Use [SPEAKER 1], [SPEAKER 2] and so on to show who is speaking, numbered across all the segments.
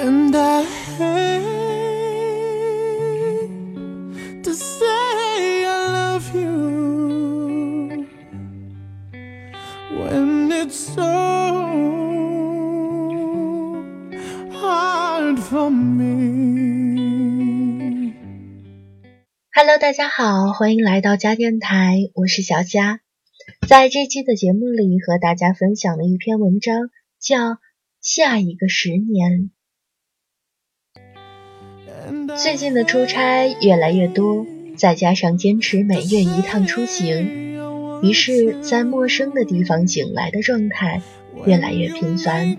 [SPEAKER 1] And I hate to say I love you when it's so hard for me.
[SPEAKER 2] Hello，大家好，欢迎来到家电台，我是小佳。在这期的节目里，和大家分享了一篇文章，叫《下一个十年》。最近的出差越来越多，再加上坚持每月一趟出行，于是，在陌生的地方醒来的状态越来越频繁。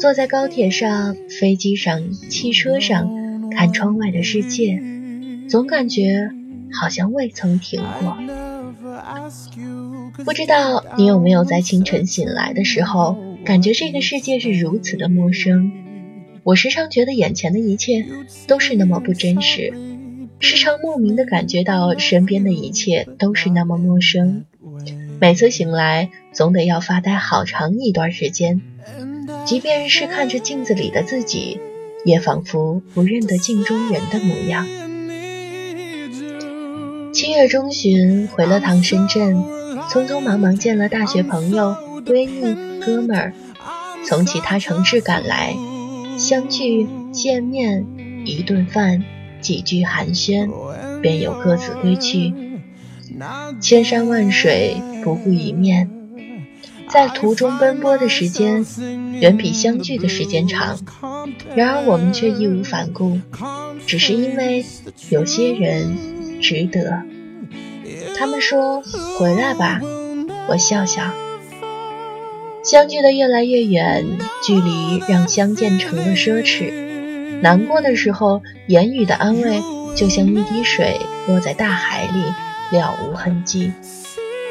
[SPEAKER 2] 坐在高铁上、飞机上、汽车上，看窗外的世界，总感觉好像未曾停过。不知道你有没有在清晨醒来的时候，感觉这个世界是如此的陌生？我时常觉得眼前的一切都是那么不真实，时常莫名的感觉到身边的一切都是那么陌生。每次醒来，总得要发呆好长一段时间，即便是看着镜子里的自己，也仿佛不认得镜中人的模样。七月中旬回了趟深圳，匆匆忙忙见了大学朋友、闺蜜、哥们儿，从其他城市赶来。相聚见面，一顿饭，几句寒暄，便又各自归去。千山万水，不顾一面，在途中奔波的时间远比相聚的时间长。然而我们却义无反顾，只是因为有些人值得。他们说：“回来吧。”我笑笑。相距的越来越远，距离让相见成了奢侈。难过的时候，言语的安慰就像一滴水落在大海里，了无痕迹。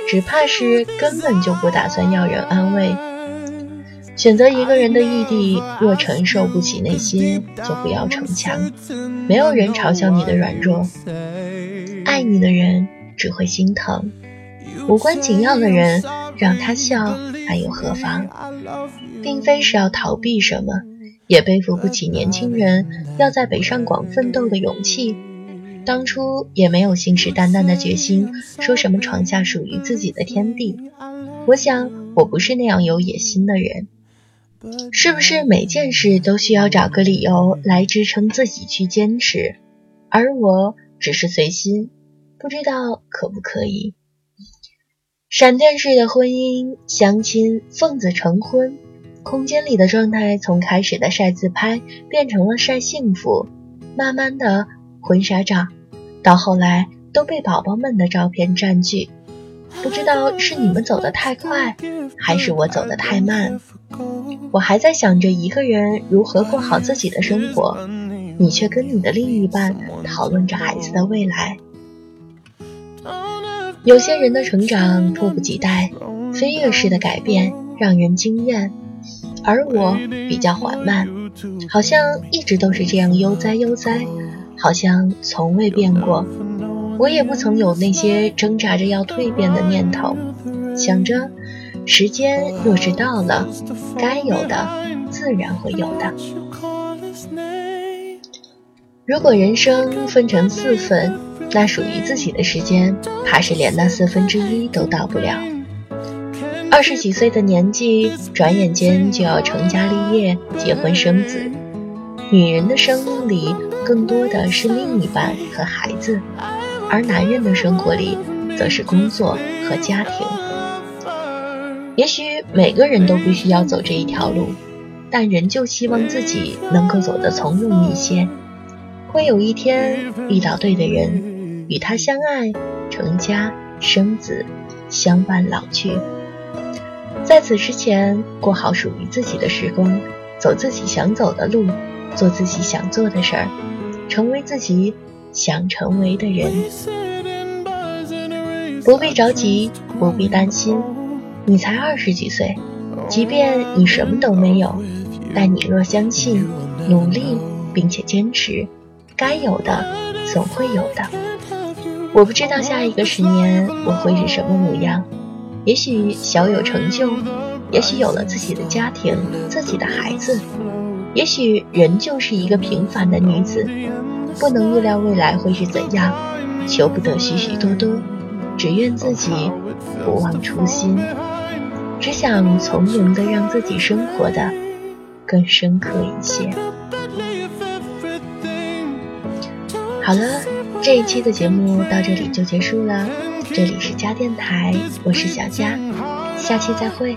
[SPEAKER 2] 只怕是根本就不打算要人安慰。选择一个人的异地，若承受不起那些，就不要逞强。没有人嘲笑你的软弱，爱你的人只会心疼。无关紧要的人，让他笑。还又何妨？并非是要逃避什么，也背负不起年轻人要在北上广奋斗的勇气。当初也没有信誓旦旦的决心，说什么闯下属于自己的天地。我想，我不是那样有野心的人。是不是每件事都需要找个理由来支撑自己去坚持？而我只是随心，不知道可不可以。闪电式的婚姻，相亲，奉子成婚，空间里的状态从开始的晒自拍变成了晒幸福，慢慢的婚纱照，到后来都被宝宝们的照片占据。不知道是你们走得太快，还是我走得太慢。我还在想着一个人如何过好自己的生活，你却跟你的另一半讨论着孩子的未来。有些人的成长迫不及待，飞跃式的改变让人惊艳，而我比较缓慢，好像一直都是这样悠哉悠哉，好像从未变过。我也不曾有那些挣扎着要蜕变的念头，想着时间若是到了，该有的自然会有的。如果人生分成四份。那属于自己的时间，怕是连那四分之一都到不了。二十几岁的年纪，转眼间就要成家立业、结婚生子。女人的生命里，更多的是另一半和孩子，而男人的生活里，则是工作和家庭。也许每个人都必须要走这一条路，但仍旧希望自己能够走得从容一些，会有一天遇到对的人。与他相爱，成家生子，相伴老去。在此之前，过好属于自己的时光，走自己想走的路，做自己想做的事儿，成为自己想成为的人。不必着急，不必担心。你才二十几岁，即便你什么都没有，但你若相信、努力并且坚持，该有的总会有的。我不知道下一个十年我会是什么模样，也许小有成就，也许有了自己的家庭、自己的孩子，也许仍旧是一个平凡的女子，不能预料未来会是怎样，求不得许许多多，只愿自己不忘初心，只想从容的让自己生活的更深刻一些。好了，这一期的节目到这里就结束了。这里是家电台，我是小佳，下期再会。